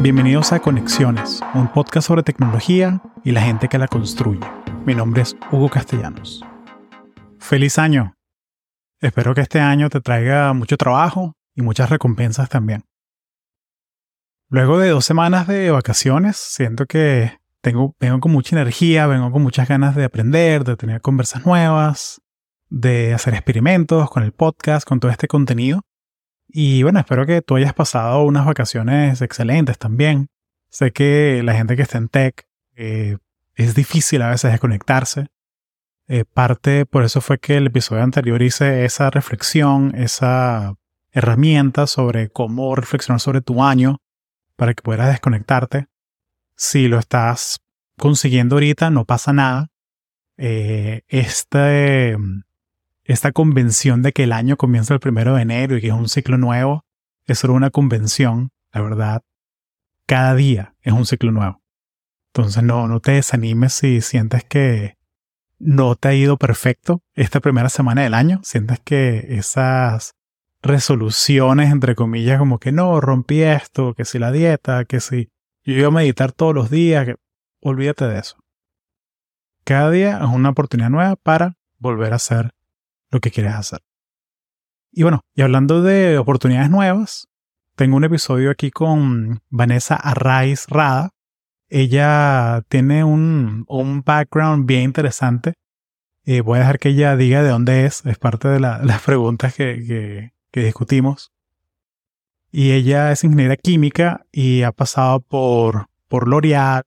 Bienvenidos a Conexiones, un podcast sobre tecnología y la gente que la construye. Mi nombre es Hugo Castellanos. Feliz año. Espero que este año te traiga mucho trabajo y muchas recompensas también. Luego de dos semanas de vacaciones, siento que tengo, vengo con mucha energía, vengo con muchas ganas de aprender, de tener conversas nuevas, de hacer experimentos con el podcast, con todo este contenido. Y bueno, espero que tú hayas pasado unas vacaciones excelentes también. Sé que la gente que está en tech eh, es difícil a veces desconectarse. Eh, parte por eso fue que el episodio anterior hice esa reflexión, esa herramienta sobre cómo reflexionar sobre tu año para que puedas desconectarte. Si lo estás consiguiendo ahorita, no pasa nada. Eh, este, esta convención de que el año comienza el primero de enero y que es un ciclo nuevo, es solo una convención, la verdad. Cada día es un ciclo nuevo. Entonces no, no te desanimes si sientes que no te ha ido perfecto esta primera semana del año. Sientes que esas resoluciones, entre comillas, como que no, rompí esto, que si la dieta, que si yo iba a meditar todos los días, que olvídate de eso. Cada día es una oportunidad nueva para volver a hacer lo que quieres hacer. Y bueno, y hablando de oportunidades nuevas, tengo un episodio aquí con Vanessa Arraiz Rada. Ella tiene un, un background bien interesante. Eh, voy a dejar que ella diga de dónde es. Es parte de las preguntas que, que, que discutimos. Y ella es ingeniera química y ha pasado por, por L'Oreal,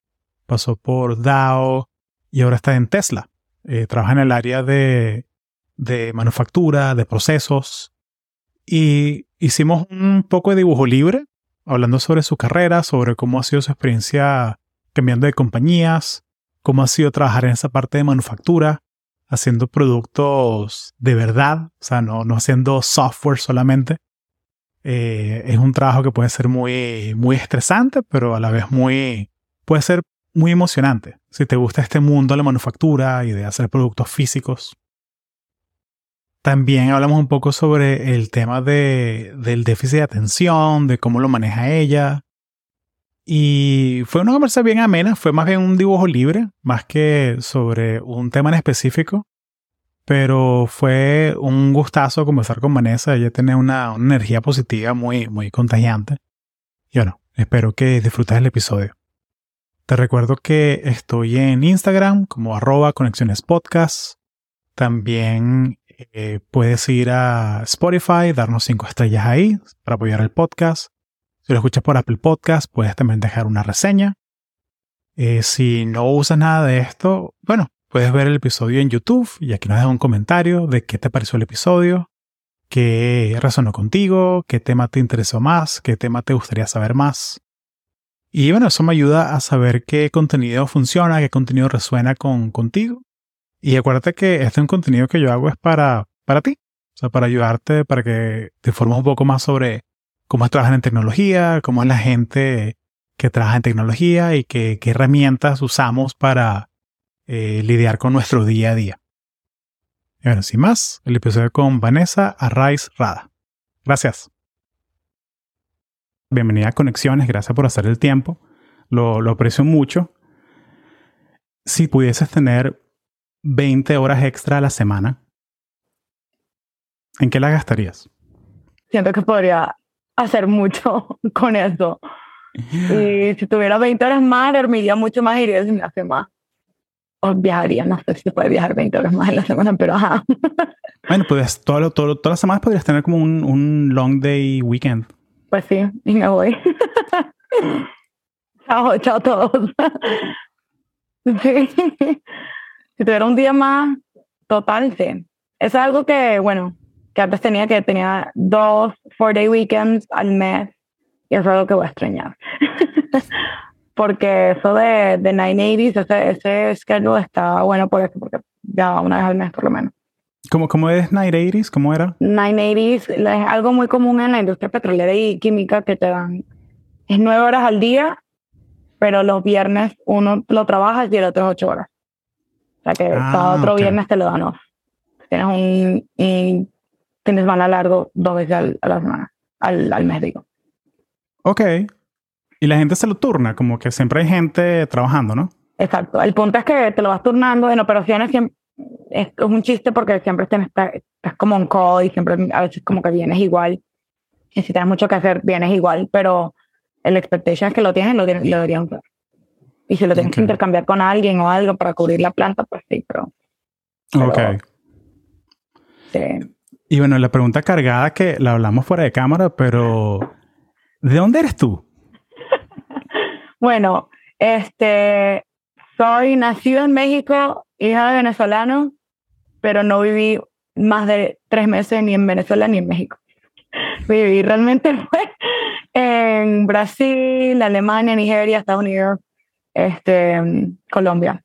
pasó por Dow y ahora está en Tesla. Eh, trabaja en el área de de manufactura, de procesos. Y hicimos un poco de dibujo libre, hablando sobre su carrera, sobre cómo ha sido su experiencia cambiando de compañías, cómo ha sido trabajar en esa parte de manufactura, haciendo productos de verdad, o sea, no, no haciendo software solamente. Eh, es un trabajo que puede ser muy, muy estresante, pero a la vez muy, puede ser muy emocionante. Si te gusta este mundo de la manufactura y de hacer productos físicos, también hablamos un poco sobre el tema de, del déficit de atención, de cómo lo maneja ella. Y fue una conversación bien amena, fue más bien un dibujo libre, más que sobre un tema en específico. Pero fue un gustazo conversar con Vanessa, ella tiene una, energía positiva muy, muy contagiante. Y bueno, espero que disfrutes el episodio. Te recuerdo que estoy en Instagram como arroba conexiones podcast. También eh, puedes ir a Spotify, darnos cinco estrellas ahí para apoyar el podcast. Si lo escuchas por Apple Podcast, puedes también dejar una reseña. Eh, si no usas nada de esto, bueno, puedes ver el episodio en YouTube y aquí nos dejas un comentario de qué te pareció el episodio, qué resonó contigo, qué tema te interesó más, qué tema te gustaría saber más. Y bueno, eso me ayuda a saber qué contenido funciona, qué contenido resuena con, contigo y acuérdate que este es un contenido que yo hago es para, para ti, o sea, para ayudarte, para que te informes un poco más sobre cómo trabajan en tecnología, cómo es la gente que trabaja en tecnología y qué, herramientas usamos para eh, lidiar con nuestro día a día. Y bueno, sin más, el episodio con Vanessa Arraiz Rada. Gracias. Bienvenida a Conexiones, gracias por hacer el tiempo. Lo, lo aprecio mucho. Si pudieses tener 20 horas extra a la semana, ¿en qué la gastarías? Siento que podría hacer mucho con eso. Y si tuviera 20 horas más, dormiría mucho más y iría al gimnasio más. O viajaría, no sé si se puede viajar 20 horas más en la semana, pero ajá. Bueno, pues todo, todo, todas las semanas podrías tener como un, un long day weekend. Pues sí, y me voy. chao, chao todos. sí si tuviera un día más, total, sí. Eso es algo que, bueno, que antes tenía que tenía dos four day weekends al mes y es algo que voy a extrañar. porque eso de, de 980s, ese, ese schedule está bueno por eso, porque ya una vez al mes por lo menos. ¿Cómo, cómo es 980s? ¿Cómo era? 980s es algo muy común en la industria petrolera y química que te dan. Es nueve horas al día, pero los viernes uno lo trabaja y el otro es ocho horas. O sea que cada ah, otro viernes te lo dan off. Tienes un, un fin largo dos veces a la semana, al, al mes, digo. Ok. Y la gente se lo turna, como que siempre hay gente trabajando, ¿no? Exacto. El punto es que te lo vas turnando en operaciones siempre, es, es un chiste porque siempre estás, estás como un call y siempre a veces como que vienes igual. Y si tienes mucho que hacer, vienes igual, pero el expectation es que lo tienes, lo, tienes, lo deberían usar. Y si lo tienes que Ok. intercambiar con alguien o algo para cubrir la planta, pues sí, pero... pero Ok. sí. Y bueno, la pregunta cargada que la hablamos fuera de cámara, pero ¿de dónde eres tú? Bueno, este, soy nacido en México, hija de venezolano, pero no viví más de tres meses ni en Venezuela ni en México. Viví realmente fue en Brasil, Alemania, Nigeria, Estados Unidos, este, Colombia.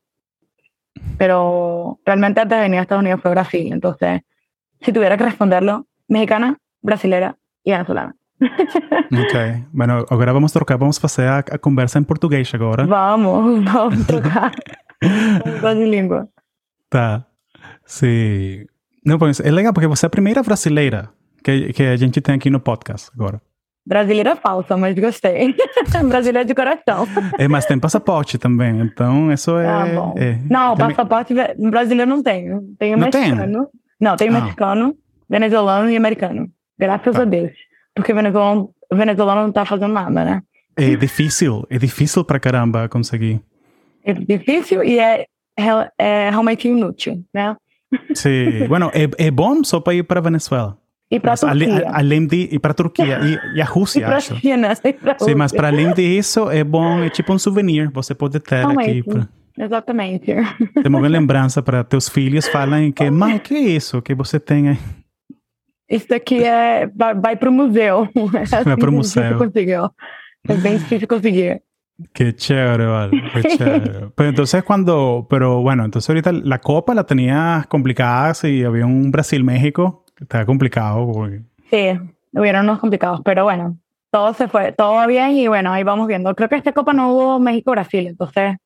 Pero realmente antes de venir a Estados Unidos fue Brasil. Entonces, si tuviera que responderlo, mexicana, brasilera y venezolana. Ok. Bueno, agora vamos trocar, vamos fazer a, a conversa em português agora. Vamos, vamos a tocar. Quase língua. Tá. Sim. Não, pois é legal porque você é a primeira brasileira que, que a gente tem aqui no podcast agora. Brasileira falsa, mas gostei. Brasileira de coração. É, mas tem passaporte também, então isso é. Tá bom. é- Não, também- passaporte brasileiro não tenho. Tenho Não tem? mexicano. Não, tenho Ah. mexicano, venezuelano e americano. Graças Tá. a Deus. Porque o venezuelano, venezuelano não tá fazendo nada, né? É difícil, é difícil pra caramba conseguir. É difícil e é, é, é realmente inútil, né? Sim. bueno, é, é bom só para ir para Venezuela. E para Turquia. a- além de ir para Turquia e, e a E Rússia, para acho. China. E Sim, mas para além disso, é bom, é tipo um souvenir. Você pode ter aqui. Pra, Exatamente. ter uma lembrança para teus filhos falarem que, mãe, que é isso que você tem aí? Isso daqui é, vai, vai pro museu. É assim pro que é museu. difícil conseguir. É bem difícil conseguir. Qué chévere, vale. Qué chévere. Pero entonces cuando, pero bueno, entonces ahorita la copa la tenías complicada si había un Brasil-México, estaba complicado. porque- Sí, hubieron unos complicados, pero bueno, todo se fue, todo va bien y bueno, ahí vamos viendo. Creo que esta copa no hubo México-Brasil, entonces,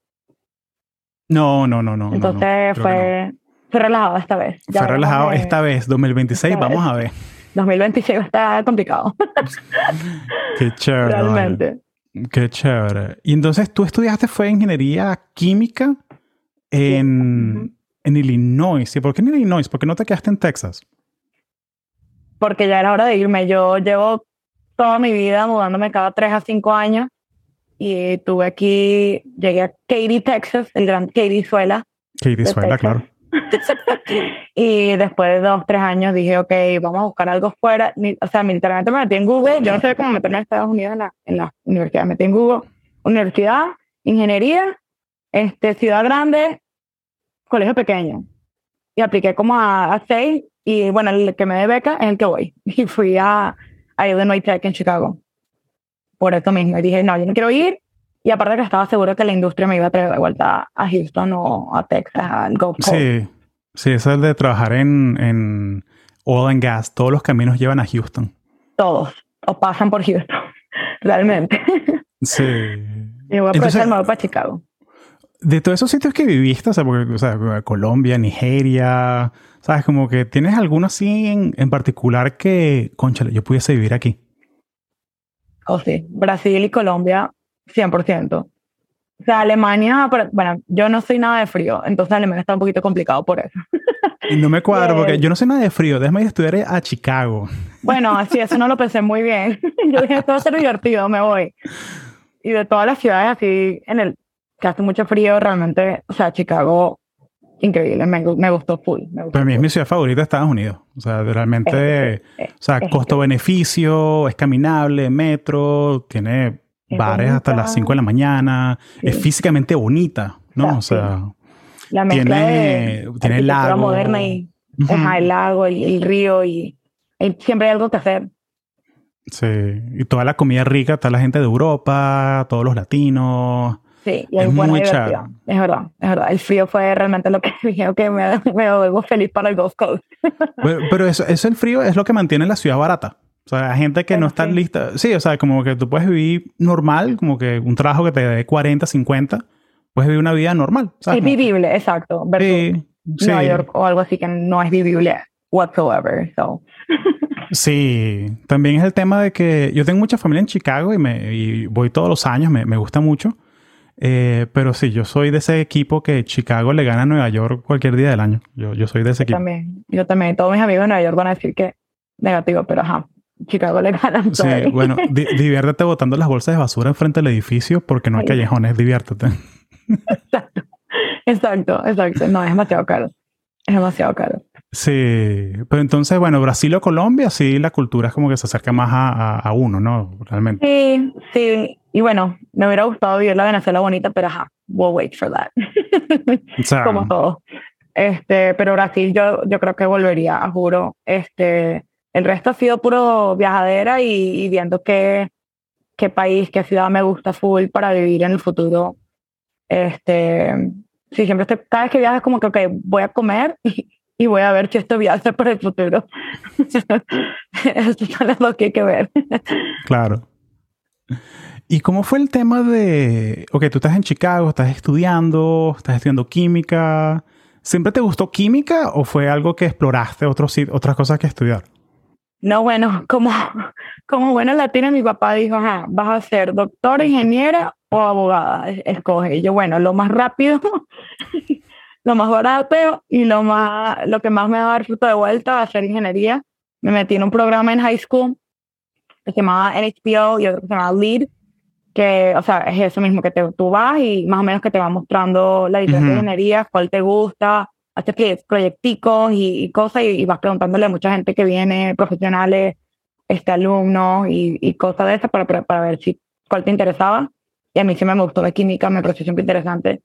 No, no, no, no. no, no, entonces creo que fue, fue relajado esta vez. no. Ya Fue relajado esta vez, 2026, esta vamos vez. a ver. 2026 está complicado, Qué chévere. vale. realmente. Qué chévere. Y entonces tú estudiaste fue ingeniería química en, en Illinois. ¿Y por qué en Illinois? ¿Por qué no te quedaste en Texas? Porque ya era hora de irme. Yo llevo toda mi vida mudándome cada 3 a 5 años y tuve aquí, llegué a Katy, Texas, el gran Katy Suela. De Suela, claro. y después de dos, tres años dije, ok, vamos a buscar algo fuera. O sea, literalmente me metí en Google. Yo no sé cómo meterme en Estados Unidos en la, en la universidad. Me metí en Google, universidad, ingeniería, este, ciudad grande, colegio pequeño. Y apliqué como a, a seis y bueno, el que me dé beca es el que voy. Y fui a, a Illinois Tech en Chicago. Por eso mismo. Y dije, no, yo no quiero ir. Y aparte que estaba seguro que la industria me iba a traer de vuelta a Houston o a Texas, al Gulf Coast. Sí, sí, eso es de trabajar en, en oil and gas. Todos los caminos llevan a Houston. todos o pasan por Houston, realmente. Sí. Y voy a Entonces- aprovechar el para Chicago. De todos esos sitios que viviste, o sea, porque, o sea, Colombia, Nigeria, ¿sabes? Como que tienes alguno así en, en particular que, conchale, yo pudiese vivir aquí. O sí, Brasil y Colombia, 100%. O sea, Alemania, pero- bueno, yo no soy nada de frío, entonces Alemania está un poquito complicado por eso. Y no me cuadro porque Yes. yo no sé nada de frío. Déjame ir a estudiar a Chicago. Bueno, así, eso no lo pensé muy bien. Yo dije, esto va a ser divertido, me voy. Y de todas las ciudades así, en el que hace mucho frío, realmente, o sea, Chicago, increíble, me, me gustó full. Me gustó Para mí es mi ciudad favorita de Estados Unidos. O sea, realmente, Es- es- o sea, es- costo-beneficio, es caminable, metro, tiene Es bares hasta bonita. las 5 de la mañana, es Sí. físicamente bonita, ¿no? O sea, La mezcla tiene- de tiene arquitectura lago. moderna y ujú, ajá, el lago, el, el río y, y siempre hay algo que hacer. sí. Y toda la comida rica, está la gente de Europa, todos los latinos. Sí, y Es es muy divertida. chévere. Es verdad, es verdad. El frío fue realmente lo que dije, ok, me, me vuelvo feliz para el Gulf Coast. Pero, pero eso, eso el frío es lo que mantiene la ciudad barata. O sea, hay gente que no está sí. lista. Sí, o sea, como que tú puedes vivir normal, como que un trabajo que te dé 40, 50, puedes vivir una vida normal. ¿sabes? Es vivible, exacto. Sí, sí. Nueva York o algo así que no es vivible whatsoever. So. Sí, también es el tema de que yo tengo mucha familia en Chicago y, me, y voy todos los años, me, me gusta mucho. Eh, pero sí, yo soy de ese equipo que Chicago le gana a Nueva York cualquier día del año. Yo, yo soy de ese yo equipo. También, yo también. Todos mis amigos de Nueva York van a decir que negativo, pero ajá. Chicago le gana Sí, bueno, di diviértete botando las bolsas de basura enfrente del edificio porque no hay callejones, diviértete. Exacto, exacto, exacto. No, es demasiado caro. Es demasiado caro. Sí, pero entonces, bueno, Brasil o Colombia, sí, la cultura es como que se acerca más a, a, a uno, ¿no? Realmente. Sí, sí. Y bueno, me hubiera gustado vivir la Venezuela bonita, pero ajá, we'll wait for that. Como todo. Este, pero Brasil yo, yo creo que volvería, juro. Este, el resto ha sido puro viajadera y, y viendo qué, qué país, qué ciudad me gusta full para vivir en el futuro. Este, sí, siempre estoy, cada vez que viajo es como que, ok, voy a comer y, y voy a ver si esto viaja para el futuro. Eso es lo que hay que ver. Claro. ¿Y cómo fue el tema de, ok, tú estás en Chicago, estás estudiando, estás estudiando química? ¿Siempre te gustó química o fue algo que exploraste otros, otras cosas que estudiar? No, bueno, como, como buena latina, mi papá dijo, ajá, vas a ser doctora, ingeniera o abogada, escoge. Y yo, bueno, lo más rápido, lo más barato y lo, más, lo que más me va a dar fruto de vuelta va a ser ingeniería. Me metí en un programa en high school que se llamaba NHPO y otro que se llamaba LEAD, que, o sea, es eso mismo, que te, tú vas y más o menos que te va mostrando la diferencia Ujú. de ingeniería, cuál te gusta, haces proye- proyecticos y, y cosas y, y vas preguntándole a mucha gente que viene, profesionales, este, alumnos y, y cosas de esas para, para, para ver si cuál te interesaba. Y a mí sí me gustó la química, me pareció siempre interesante.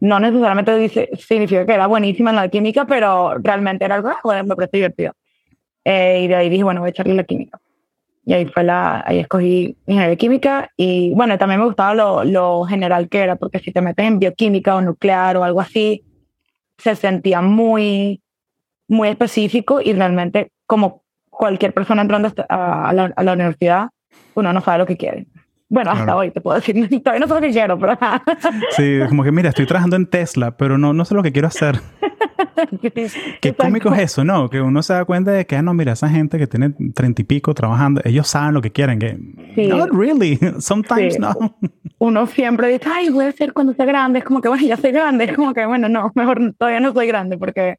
No necesariamente dice, significa que era buenísima en la química, pero realmente era algo, bueno, me pareció divertido. Eh, y de ahí dije, bueno, voy a echarle la química. Y ahí fue la, ahí escogí ingeniería química y bueno, también me gustaba lo, lo general que era, porque si te metes en bioquímica o nuclear o algo así, se sentía muy, muy específico y realmente como cualquier persona entrando a la, a la universidad, uno no sabe lo que quiere. Bueno, hasta Claro. hoy te puedo decir, todavía no sé lo que quiero, pero Sí, como que mira, estoy trabajando en Tesla, pero no, no sé lo que quiero hacer. Qué cómico es eso, ¿no? Que uno se da cuenta de que, ah, no, mira, esa gente que tiene treinta y pico trabajando, ellos saben lo que quieren. Que, Sí. Not really. Sometimes Sí. no. Uno siempre dice, ay, voy a ser cuando sea grande. Es como que, bueno, ya soy grande. Es como que, bueno, no, mejor todavía no soy grande porque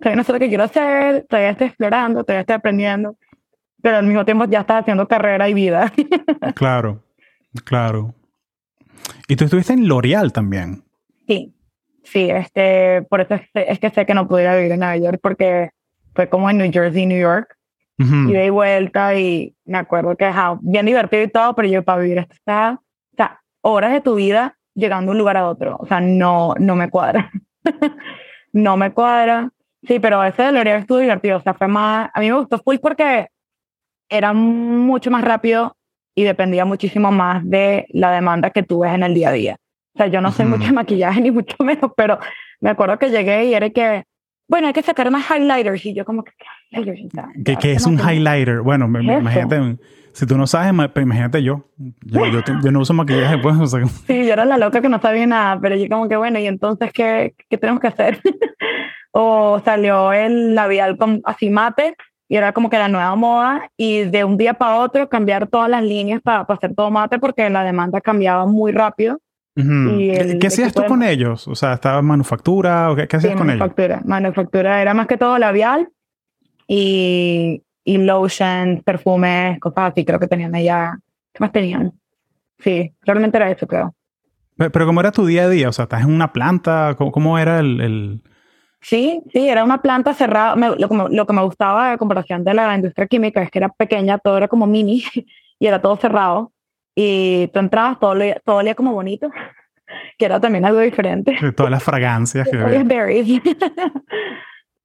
todavía no sé lo que quiero hacer, todavía estoy explorando, todavía estoy aprendiendo, pero al mismo tiempo ya estás haciendo carrera y vida. Claro, claro. Y tú estuviste en L'Oreal también. Sí, sí, este, por eso es, es que sé que no pudiera vivir en Nueva York porque fue como en New Jersey, New York, Ujú. ida y vuelta y me acuerdo que ajá, bien divertido y todo, pero yo para vivir o sea, horas de tu vida llegando de un lugar a otro, o sea, no, no me cuadra, no me cuadra. Sí, pero ese de L'Oreal estuvo divertido, o sea, fue más, a mí me gustó full porque era mucho más rápido y dependía muchísimo más de la demanda que tú ves en el día a día. O sea, yo no sé Ujú. mucho de maquillaje ni mucho menos, pero me acuerdo que llegué y era que, bueno, hay que sacar más highlighters y yo como que, ¿qué ¿Qué, qué es no un sé. highlighter? Bueno, me- me- ¿Qué es imagínate, si tú no sabes, pues imagínate yo. Yo, yo, te- yo no uso maquillaje, pues. o sea, Sí, yo era la loca que no sabía nada, pero yo como que, bueno, ¿y entonces qué, qué tenemos que hacer? o salió el labial con, así mate y era como que la nueva moda y de un día para otro cambiar todas las líneas para, para hacer todo mate porque la demanda cambiaba muy rápido. ujú. Y el ¿Qué hacías tú de- con ellos? O sea, ¿estabas manufactura o qué, qué hacías Sí, con ellos? manufactura. Manufactura era más que todo labial y, y lotion, perfumes, cosas así, creo que tenían allá. ¿Qué más tenían? Sí, realmente era eso, creo. Pe- Pero ¿cómo era tu día a día? O sea, ¿estás en una planta? ¿Cómo, cómo era el...? el- Sí, sí, era una planta cerrada. Me- lo, que me, lo que me gustaba de comparación de la industria química es que era pequeña, todo era como mini y era todo cerrado. Y tú entrabas, todo olía, todo olía como bonito, que era también algo diferente. todas las fragancias que Olía berries.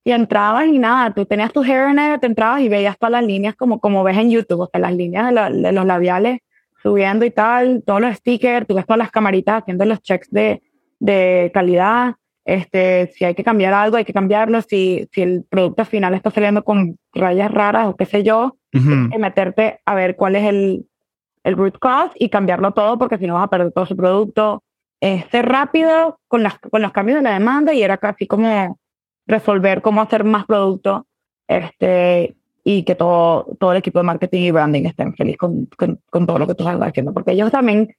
y entrabas y nada, tú tenías tu hairnet, te entrabas y veías todas las líneas como, como ves en YouTube, o sea, las líneas de, la- de los labiales subiendo y tal, todos los stickers, tú ves todas las camaritas haciendo los checks de, de calidad, este, si hay que cambiar algo, hay que cambiarlo, si, si el producto final está saliendo con rayas raras o qué sé yo, Ujú. y meterte a ver cuál es el, el root cause y cambiarlo todo porque si no vas a perder todo su producto. Este rápido con, las, con los cambios de la demanda y era casi como resolver cómo hacer más producto. Este, y que todo, todo el equipo de marketing y branding estén feliz con, con, con todo lo que tú estás haciendo, porque ellos también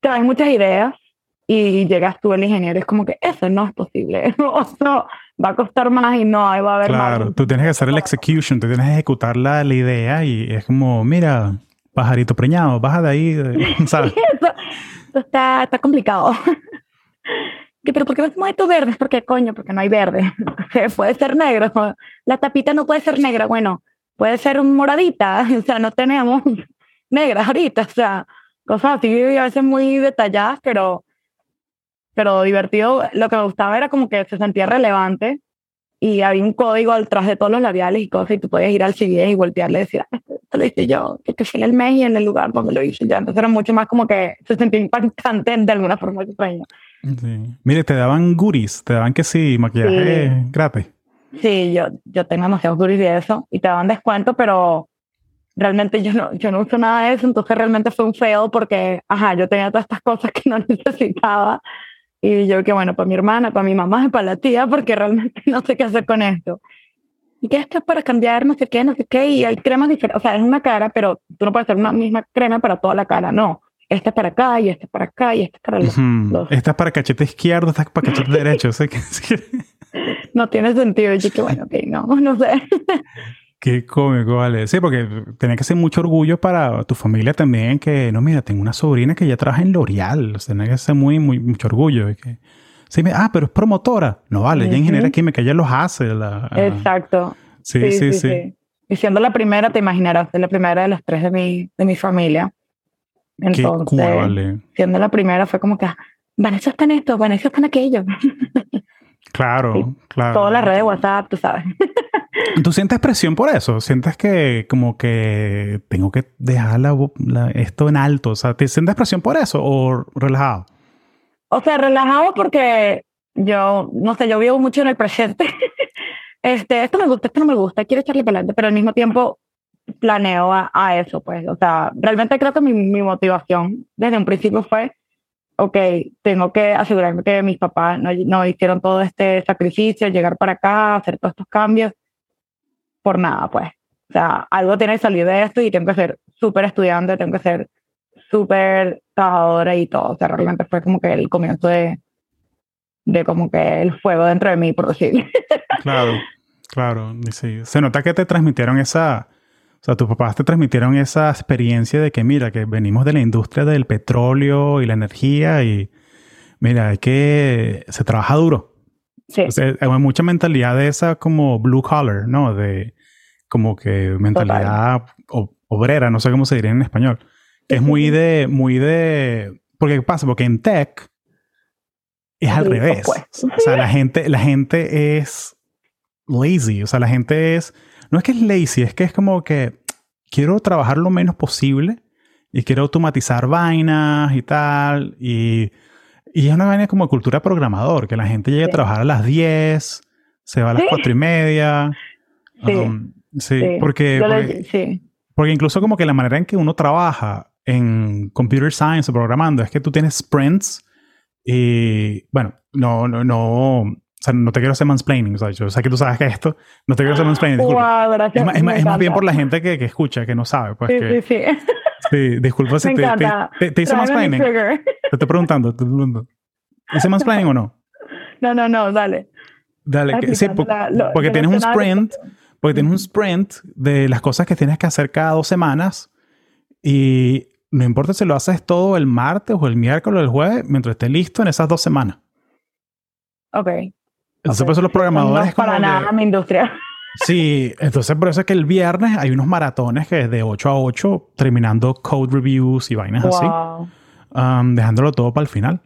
traen muchas ideas y llegas tú el ingeniero es como que eso no es posible, eso va a costar más y no, ahí va a haber Claro, tú tienes que hacer el execution, tú tienes que ejecutar la, la idea y es como, mira, pajarito preñado, baja de ahí, ¿sabes? eso, está, está complicado. pero ¿por qué hacemos esto verde? Porque coño, porque no hay verde. puede ser negro. La tapita no puede ser negra. Bueno, puede ser moradita. O sea, no tenemos negras ahorita. O sea, cosas así a veces muy detalladas, pero pero divertido. Lo que me gustaba era como que se sentía relevante y había un código detrás de todos los labiales y cosas y tú podías ir al CD y voltearle y decir, ah, esto lo hice yo, que fue en el mes y en el lugar donde lo hice yo. Entonces era mucho más como que se sentía impactante de alguna forma extraña. Sí. Mire, te daban guris, te daban que sí, maquillaje sí. gratis. Sí, yo, yo tengo demasiados guris de eso y te daban descuento, pero realmente yo no, yo no uso nada de eso, entonces realmente fue un fail porque, ajá, yo tenía todas estas cosas que no necesitaba y yo que bueno, para mi hermana, para mi mamá, para la tía, porque realmente no sé qué hacer con esto. Y que esto es para cambiar no sé qué, no sé qué, y hay cremas diferentes, o sea, es una cara, pero tú no puedes hacer una misma crema para toda la cara, no. Esta es para acá, y esta es para acá, y esta es para los... Uh -huh. Esta es para cachete izquierdo, esta es para cachete derecho, o sea, que... no tiene sentido, y yo que bueno, ok, no, no sé. Qué cómico, vale. Sí, porque tenía que ser mucho orgullo para tu familia también, que, no, mira, tengo una sobrina que ya trabaja en L'Oreal. O sea, tenía que ser muy, muy, mucho orgullo. Que, sí, me, ah, pero es promotora. No vale, ella uh -huh. ingeniera química, ella los hace. La, Exacto. Sí sí, sí sí, sí, Y siendo la primera, te imaginarás, la primera de las tres de mi, de mi familia. Entonces, Qué cool, vale. siendo la primera, fue como que, ah, Vanessa está en esto, Vanessa está en aquello. Claro, claro. Todas las redes de WhatsApp, tú sabes. ¿Tú sientes presión por eso? ¿Sientes que como que tengo que dejar la, la, esto en alto? O sea, ¿te sientes presión por eso o relajado? O sea, relajado porque yo, no sé, yo vivo mucho en el presente. este, esto me gusta, esto no me gusta, quiero echarle para adelante, pero al mismo tiempo planeo a, a eso, pues. O sea, realmente creo que mi, mi motivación desde un principio fue ok, tengo que asegurarme que mis papás no, no, hicieron todo este sacrificio, llegar para acá, hacer todos estos cambios, por nada, pues. O sea, algo tiene que salir de esto y tengo que ser súper estudiante, tengo que ser súper trabajadora y todo. O sea, realmente fue como que el comienzo de, de como que el fuego dentro de mí, por decirlo. Claro, claro. Sí. Se nota que te transmitieron esa, o sea, tus papás te transmitieron esa experiencia de que, mira, que venimos de la industria del petróleo y la energía y, mira, hay que, se trabaja duro. Sí. O sea, hay mucha mentalidad de esa como blue collar, ¿no? De como que mentalidad o, obrera, no sé cómo se diría en español. Que es muy de, muy de, porque ¿qué pasa? Porque en tech es al revés. Pues. O sea, la gente, la gente es lazy, o sea, la gente es no es que es lazy, es que es como que quiero trabajar lo menos posible y quiero automatizar vainas y tal. Y, y es una vaina como cultura programador, que la gente llega sí. a trabajar a las 10, se va a las ¿Sí? 4 y media. Sí, um, sí, sí. Porque, porque, sí. porque incluso como que la manera en que uno trabaja en computer science o programando es que tú tienes sprints y, bueno, no, no, no, o sea, no te quiero hacer mansplaining. O sea, yo sé que tú sabes que esto, no te quiero hacer mansplaining. Disculpa. Wow, gracias, es, más, es, más, bien por la gente que, que, escucha, que no sabe. Pues, sí, que, sí, disculpa si te, te, te, te, hice mansplaining. Te estoy preguntando, te estoy preguntando. ¿Hice mansplaining o no? No, no, no, dale. Dale, que, sí, por, la, lo, porque tienes un sprint, porque tienes un sprint de las cosas que tienes que hacer cada dos semanas y no importa si lo haces todo el martes o el miércoles o el jueves, mientras esté listo en esas dos semanas. Ok. Entonces, okay. por eso los programadores. No para nada de, mi industria. Sí, entonces por eso es que el viernes hay unos maratones que es de 8 a 8, terminando code reviews y vainas wow. así, um, dejándolo todo para el final.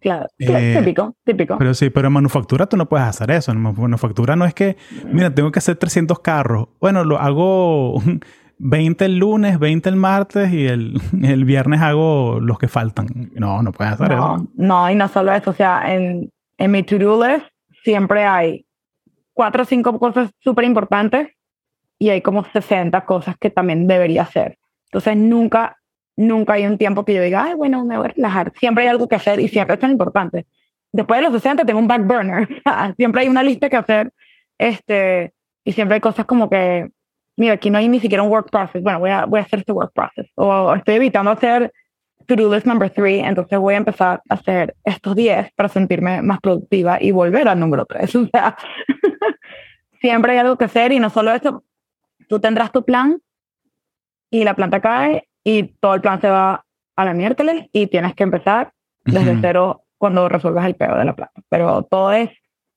Claro, eh, típico, típico. Pero sí, pero en manufactura tú no puedes hacer eso. En manufactura no es que, mira, tengo que hacer 300 carros. Bueno, lo hago 20 el lunes, 20 el martes y el, el viernes hago los que faltan. No, no puedes hacer no, eso. No, y no solo eso. O sea, en, en mi to-do list siempre hay cuatro o cinco cosas súper importantes y hay como 60 cosas que también debería hacer. Entonces nunca, nunca hay un tiempo que yo diga, ay, bueno, me voy a relajar. Siempre hay algo que hacer y siempre es tan importante. Después de los 60 tengo un back burner. siempre hay una lista que hacer. Este, Y siempre hay cosas como que, mira, aquí no hay ni siquiera un work process. Bueno, voy a, voy a hacer este work process. O estoy evitando hacer to-do list number three, entonces voy a empezar a hacer estos 10 para sentirme más productiva y volver al número 3. O sea, siempre hay algo que hacer y no solo eso, tú tendrás tu plan y la planta cae y todo el plan se va a la miércoles y tienes que empezar desde cero cuando resuelvas el peor de la planta. Pero todo es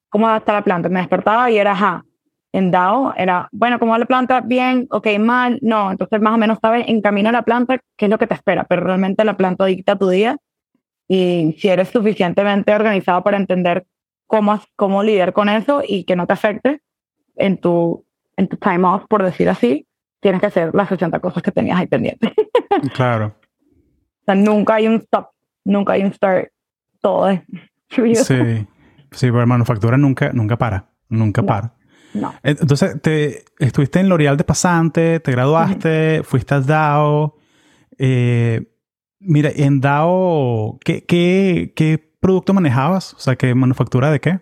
cómo está la planta. Me despertaba y era, ajá, en DAO era, bueno, ¿cómo va la planta? Bien, ok, mal, no. Entonces más o menos sabes en camino a la planta qué es lo que te espera, pero realmente la planta dicta tu día y si eres suficientemente organizado para entender cómo, cómo lidiar con eso y que no te afecte en tu, en tu time off, por decir así, tienes que hacer las 60 cosas que tenías ahí pendientes. claro. O sea, nunca hay un stop, nunca hay un start, todo es Sí, sí, pero manufactura nunca, nunca para, nunca para. No. Entonces, te, estuviste en L'Oreal de pasante, te graduaste, fuiste al DAO. Eh, mira, en DAO, ¿qué, qué, qué producto manejabas? O sea, ¿qué manufactura de qué?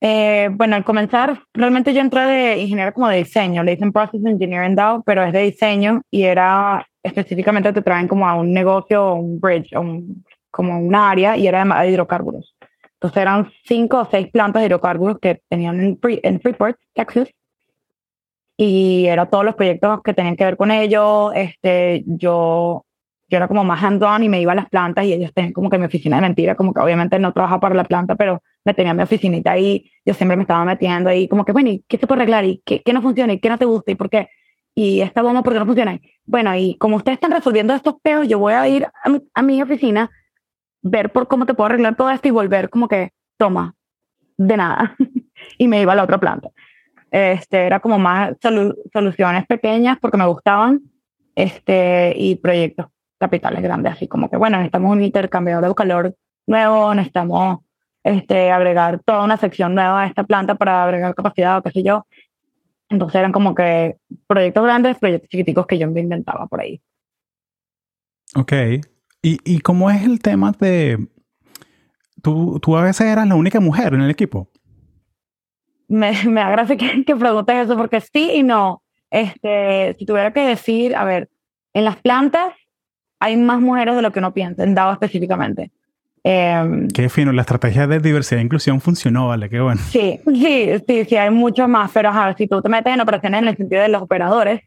Eh, bueno, al comenzar, realmente yo entré de ingeniero como de diseño, le dicen Process Engineer en DAO, pero es de diseño y era específicamente te traen como a un negocio, un bridge, un, como un área y era de hidrocarburos. Entonces eran cinco o seis plantas de hidrocarburos que tenían en, en Freeport, Texas. Y era todos los proyectos que tenían que ver con ello. Este, yo, yo era como más hands-on y me iba a las plantas y ellos tenían como que mi oficina de mentira, como que obviamente no trabajaba para la planta, pero me tenía mi oficinita ahí. Yo siempre me estaba metiendo ahí, como que, bueno, ¿y qué se puede arreglar? ¿Y qué, qué no funciona? ¿Y qué no te gusta? ¿Y por qué? y esta bomba por qué no funciona. Bueno, y como ustedes están resolviendo estos peos, yo voy a ir a mi, a mi, oficina ver por cómo te puedo arreglar todo esto y volver como que, toma, de nada. y me iba a la otra planta. Este, era como más soluciones pequeñas porque me gustaban este, y proyectos capitales grandes, así como que, bueno, necesitamos un intercambiador de calor nuevo, necesitamos este, agregar toda una sección nueva a esta planta para agregar capacidad o qué sé yo. Entonces eran como que proyectos grandes, proyectos chiquiticos que yo me inventaba por ahí. Ok. ¿Y, y cómo es el tema de... Tú, tú a veces eras la única mujer en el equipo? Me, me da gracia que, que preguntes eso porque sí y no. Este, si tuviera que decir, a ver, en las plantas hay más mujeres de lo que uno piensa, en DAO específicamente. Eh, Qué fino, la estrategia de diversidad e inclusión funcionó, vale, qué bueno. Sí, sí, sí, sí, hay mucho más, pero ver, si tú te metes en operaciones en el sentido de los operadores,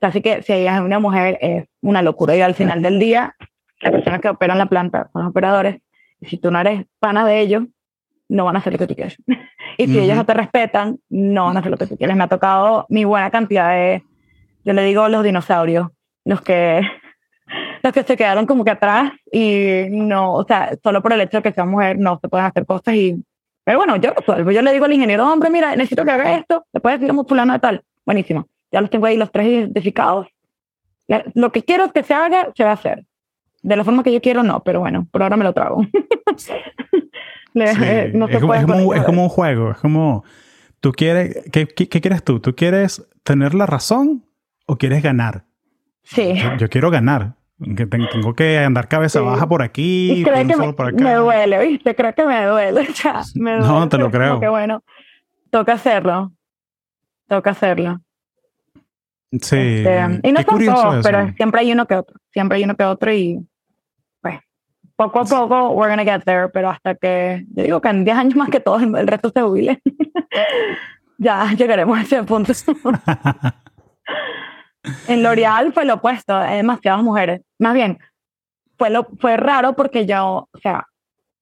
Así que si ella es una mujer, es una locura. Y al final del día, las personas que operan la planta son los operadores. Y si tú no eres pana de ellos, no van a hacer lo que tú quieres. y si ellos no te respetan, no van a hacer lo que tú quieres. Me ha tocado mi buena cantidad de, yo le digo los dinosaurios, los que, los que se quedaron como que atrás y no, o sea, solo por el hecho de que sea mujer no se pueden hacer cosas y, pero bueno, yo resuelvo. Yo le digo al ingeniero, hombre, mira, necesito que haga esto, le puedes decir a fulano de tal. Buenísimo ya los tengo ahí los tres identificados. Lo que quiero que se haga, se va a hacer. De la forma que yo quiero, no, pero bueno, por ahora me lo trago. es, como, un juego, es como, tú quieres, ¿qué, qué, quieres tú? ¿Tú quieres tener la razón o quieres ganar? Sí. Yo, quiero ganar. Que tengo que andar cabeza baja por aquí, que me, por acá. Me duele, ¿viste? Creo que me duele. me duele no, te lo creo. Que bueno, toca hacerlo. Toca hacerlo. Sí. Este, y no son todos, pero siempre hay uno que otro. Siempre hay uno que otro y pues poco a poco we're gonna get there, pero hasta que yo digo que en 10 años más que todos el resto se jubile. ya llegaremos a ese punto. en L'Oreal fue lo opuesto, hay demasiadas mujeres. Más bien, fue, lo, fue raro porque yo, o sea,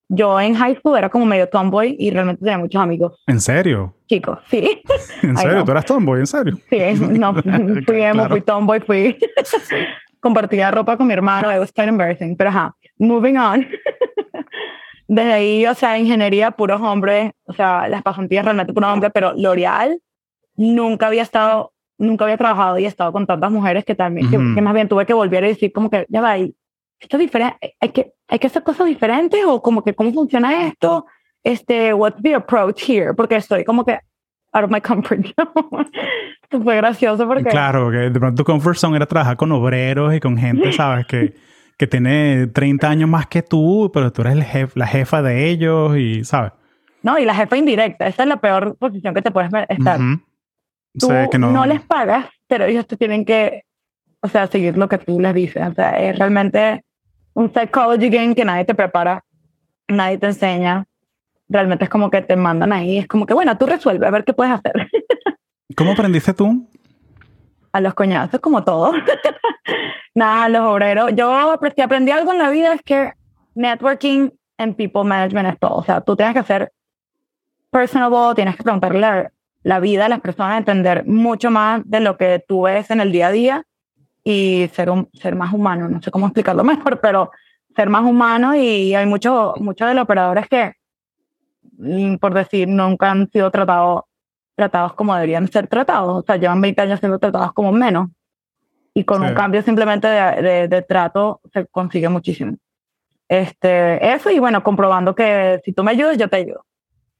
yo en high school era como medio tomboy y realmente tenía muchos amigos. ¿En serio? Chicos, sí. ¿En serio? ¿Tú eras tomboy? ¿En serio? Sí, no, fui emo, fui tomboy, fui... Compartía ropa con mi hermano, it was quite embarrassing. Pero ajá, moving on. Desde ahí, o sea, ingeniería, puros hombres, o sea, las pasantías realmente puros hombres, pero L'Oreal nunca había estado, nunca había trabajado y estado con tantas mujeres que también, que, más bien tuve que volver a decir como que, ya va, ahí esto es diferente, hay que, hay que hacer cosas diferentes o como que cómo funciona esto, este, what's the approach here, porque estoy como que out of my comfort zone. Fue gracioso porque... Claro, que de pronto tu comfort zone era trabajar con obreros y con gente, ¿sabes? que, que tiene 30 años más que tú, pero tú eres el jef, la jefa de ellos y, ¿sabes? No, y la jefa indirecta, esa es la peor posición que te puedes estar. Tú no... les pagas, pero ellos te tienen que, o sea, seguir lo que tú les dices. O sea, es realmente un psychology game que nadie te prepara, nadie te enseña. Realmente es como que te mandan ahí, es como que, bueno, tú resuelve, a ver qué puedes hacer. ¿Cómo aprendiste tú? A los coñazos, como todo. Nada, los obreros. Yo si aprendí algo en la vida es que networking and people management es todo. O sea, tú tienes que ser personable, tienes que preguntarle la, vida a las personas, entender mucho más de lo que tú ves en el día a día y ser, un, ser más humano. No sé cómo explicarlo mejor, pero ser más humano y hay muchos muchos de los operadores que, mm, por decir, nunca han sido tratados tratados como deberían ser tratados. O sea, llevan 20 años siendo tratados como menos. Y con un cambio simplemente de, de, trato se consigue muchísimo. Este, eso y bueno, comprobando que si tú me ayudas, yo te ayudo.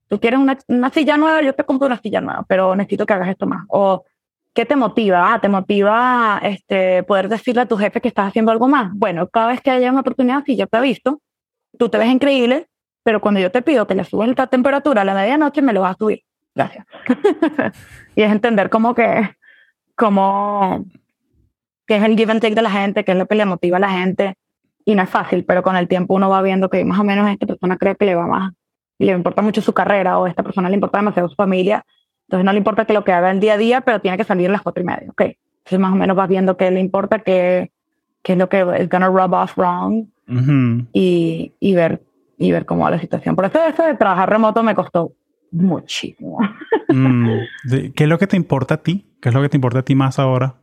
Tú quieres una, una silla nueva, yo te compro una silla nueva, pero necesito que hagas esto más. O ¿Qué te motiva? Ah, te motiva este, poder decirle a tu jefe que estás haciendo algo más. Bueno, cada vez que haya una oportunidad, si yo te he visto, tú te ves increíble, pero cuando yo te pido que le subas la temperatura a la medianoche, me lo vas a subir. Gracias. y es entender cómo que, cómo, que es el give and take de la gente, que es lo que le motiva a la gente. Y no es fácil, pero con el tiempo uno va viendo que más o menos esta persona cree que le va más, le importa mucho su carrera o esta persona le importa demasiado su familia entonces no le importa que lo que haga el día a día, pero tiene que salir a las cuatro y media. Ok. Entonces más o menos vas viendo qué le importa, qué, qué es lo que es gonna rub off wrong y, y, ver, y ver cómo va la situación. Por eso eso de trabajar remoto me costó muchísimo. Mm. ¿Qué es lo que te importa a ti? ¿Qué es lo que te importa a ti más ahora?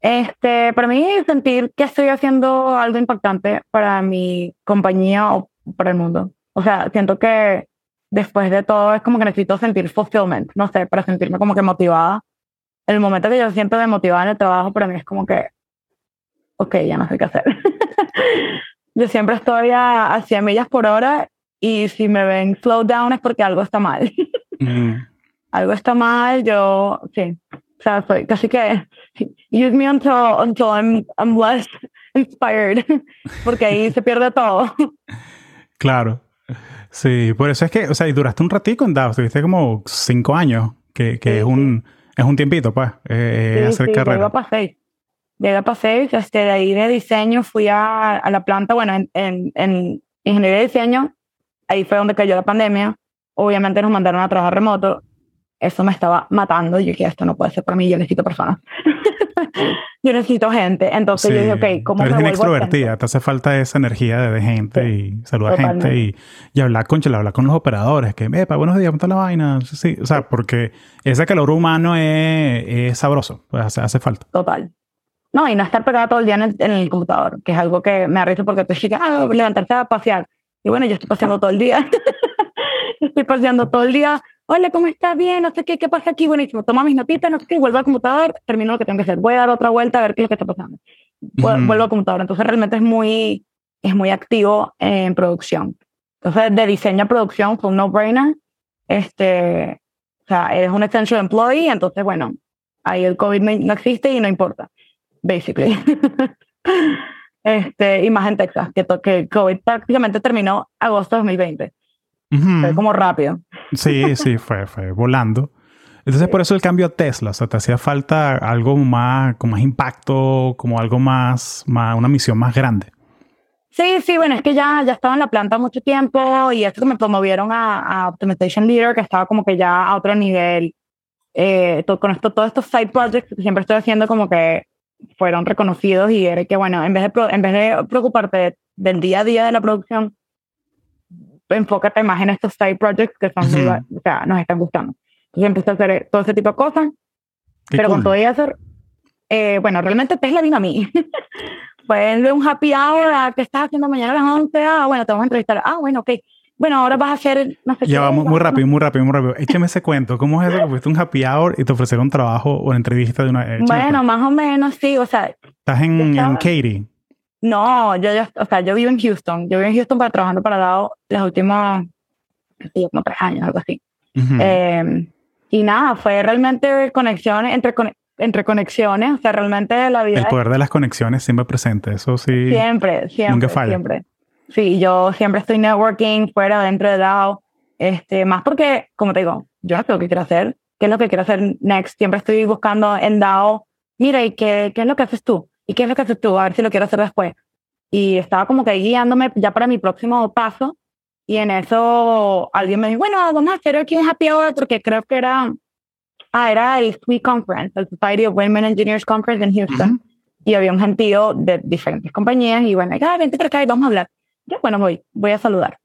Este, para mí sentir que estoy haciendo algo impactante para mi compañía o para el mundo. O sea, siento que después de todo es como que necesito sentir fulfillment, no sé, para sentirme como que motivada. El momento que yo siento de motivada en el trabajo para mí es como que, ok, ya no sé qué hacer. yo siempre estoy a, a 100 millas por hora y si me ven slow down es porque algo está mal. Mm. Algo está mal, yo, sí. O sea, soy casi que use me until, until I'm, I'm less inspired, porque ahí se pierde todo. Claro. Sí, por eso es que, o sea, y duraste un ratico en DAO, estuviste como cinco años, que, que es, un, es un tiempito, pues, eh, hacer sí, carrera. Llegué para seis. Llegué para seis, este, de ahí de diseño fui a, a la planta, bueno, en, en, en, ingeniería de diseño, ahí fue donde cayó la pandemia. Obviamente nos mandaron a trabajar remoto. Eso me estaba matando. Yo dije, esto no puede ser para mí, yo necesito personas. yo necesito gente. Entonces yo dije, ok, ¿cómo Eres me vuelvo extrovertida, te hace falta esa energía de, gente y saludar gente y, y, hablar con hablar con los operadores, que, epa, buenos días, ¿cómo la vaina? Sí, o sea, porque ese calor humano es, es sabroso, pues hace, hace, falta. Total. No, y no estar pegada todo el día en el, en el computador, que es algo que me arriesgo porque te dije, ah, levantarse a pasear. Y bueno, yo estoy paseando todo el día. estoy paseando todo el día hola, ¿cómo estás? Bien, no sé qué, qué pasa aquí, buenísimo, toma mis notitas, no sé qué, vuelvo al computador, termino lo que tengo que hacer, voy a dar otra vuelta a ver qué es lo que está pasando. Vuelvo al computador, entonces realmente es muy, es muy activo en producción. Entonces, de diseño a producción fue un no-brainer. Este, o sea, eres un essential employee, entonces, bueno, ahí el COVID no, existe y no importa, basically. este, y más en Texas, que, que COVID prácticamente terminó agosto de 2020. Fue como rápido. Sí, sí, fue, fue volando. Entonces, por eso el cambio a Tesla, o sea, te hacía falta algo más, con más impacto, como algo más, más, una misión más grande. Sí, sí, bueno, es que ya, ya estaba en la planta mucho tiempo y esto que me promovieron a, a Optimization Leader, que estaba como que ya a otro nivel. Eh, todo, con esto, todos estos side projects que siempre estoy haciendo como que fueron reconocidos y era que, bueno, en vez de, en vez de preocuparte del día a día de la producción, enfócate más en estos side projects que son o sea, nos están gustando. Entonces empecé a hacer todo ese tipo de cosas. pero con todo eso, eh, bueno, realmente Tesla vino a mí. Fue un happy hour, ah, ¿qué estás haciendo mañana a las 11? Ah, bueno, te vamos a entrevistar. Ah, bueno, ok. Bueno, ahora vas a hacer, no sé Ya, vamos muy rápido, muy rápido, muy rápido. Échame ese cuento. ¿Cómo es eso que fuiste un happy hour y te ofrecieron trabajo o una entrevista de una... bueno, más o menos, sí, o sea... ¿Estás en, en Katy? No, yo, yo, o sea, yo vivo en Houston. Yo vivo en Houston para trabajando para lado las últimas, como tres años, algo así. Em, y nada, fue realmente conexiones, entre, entre conexiones, o sea, realmente la vida... El poder de las conexiones siempre presente, eso sí. Siempre, siempre, nunca falla. siempre. Sí, yo siempre estoy networking fuera, dentro de DAO, este, más porque, como te digo, yo no sé lo que quiero hacer, qué es lo que quiero hacer next. Siempre estoy buscando en DAO, mira, ¿y qué, qué es lo que haces tú? ¿Y qué es lo que tú? A ver si lo quiero hacer después. Y estaba como que guiándome ya para mi próximo paso. Y en eso alguien me dijo, bueno, vamos a hacer aquí un happy hour porque creo que era, ah, era el SWE Conference, el Society of Women Engineers Conference en Houston. Y había un gentío de diferentes compañías y bueno, ah, vente por acá y vamos a hablar. Yo, bueno, voy, voy a saludar.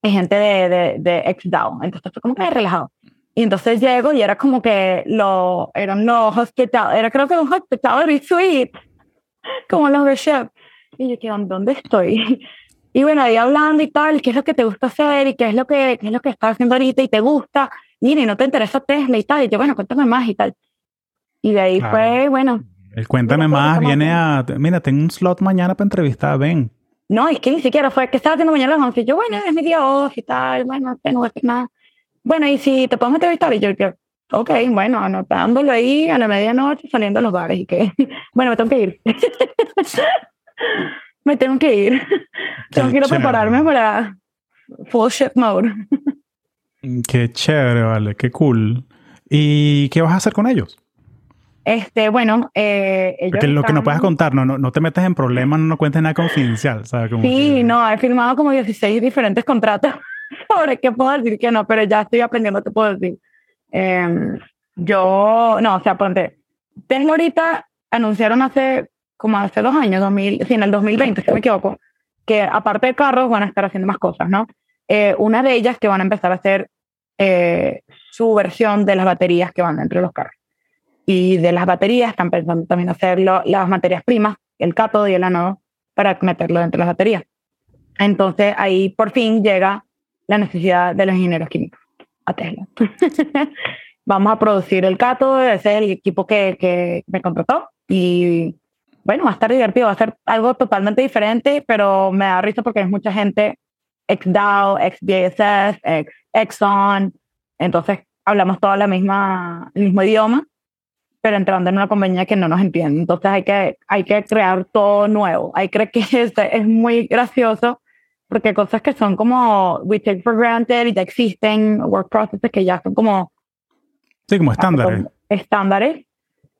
Es gente de, de, de ex-DAO. Entonces fue como que relajado. Y entonces llego y era como que lo, eran los hospital, era creo que un hospitality suite, como los de chef. Y yo, ¿qué, ¿dónde estoy? Y bueno, ahí hablando y tal, ¿qué es lo que te gusta hacer? ¿Y qué es lo que, qué es lo que estás haciendo ahorita? ¿Y te gusta? Mira, ¿y no te interesa Tesla y tal? Y yo, bueno, cuéntame más y tal. Y de ahí fue, bueno. El cuéntame más, viene a, mira, tengo un slot mañana para entrevistar, ven. No, es que ni siquiera fue que estaba haciendo mañana a las 11. Y yo, bueno, es mi día off y tal, bueno, tengo que nada. Bueno, y si te podemos entrevistar, y yo, ok, bueno, anotándolo ahí a la medianoche, saliendo a los bares y que, bueno, me tengo que ir. me tengo que ir. tengo que ir a prepararme para full shit mode. qué chévere, vale, qué cool. ¿Y qué vas a hacer con ellos? Este, bueno, eh, ellos Porque lo que no puedes contar, no, no, no te metes en problemas, no, no cuentes nada confidencial. ¿sabes? sí, no, he firmado como 16 diferentes contratos sobre qué puedo decir que no, pero ya estoy aprendiendo qué puedo decir. Em, yo, no, o sea, ponte, Tesla ahorita anunciaron hace como hace dos años, 2000, sí, en el 2020, si me equivoco, que aparte de carros van a estar haciendo más cosas, ¿no? Eh, una de ellas que van a empezar a hacer eh, su versión de las baterías que van dentro de los carros. Y de las baterías están pensando también hacerlo las materias primas, el cátodo y el ánodo, para meterlo dentro de las baterías. Entonces ahí por fin llega la necesidad de los ingenieros químicos a Tesla. Vamos a producir el cátodo, ese es el equipo que, que me contrató y bueno, va a estar divertido, va a ser algo totalmente diferente, pero me da risa porque es mucha gente ex Dow, ex BASF, ex Exxon, entonces hablamos toda la misma, el mismo idioma, pero entrando en una compañía que no nos entiende. Entonces hay que, hay que crear todo nuevo. Hay que que es, es muy gracioso porque cosas que son como we take for granted y ya existen, work processes que ya son como... Sí, como estándares. Estándares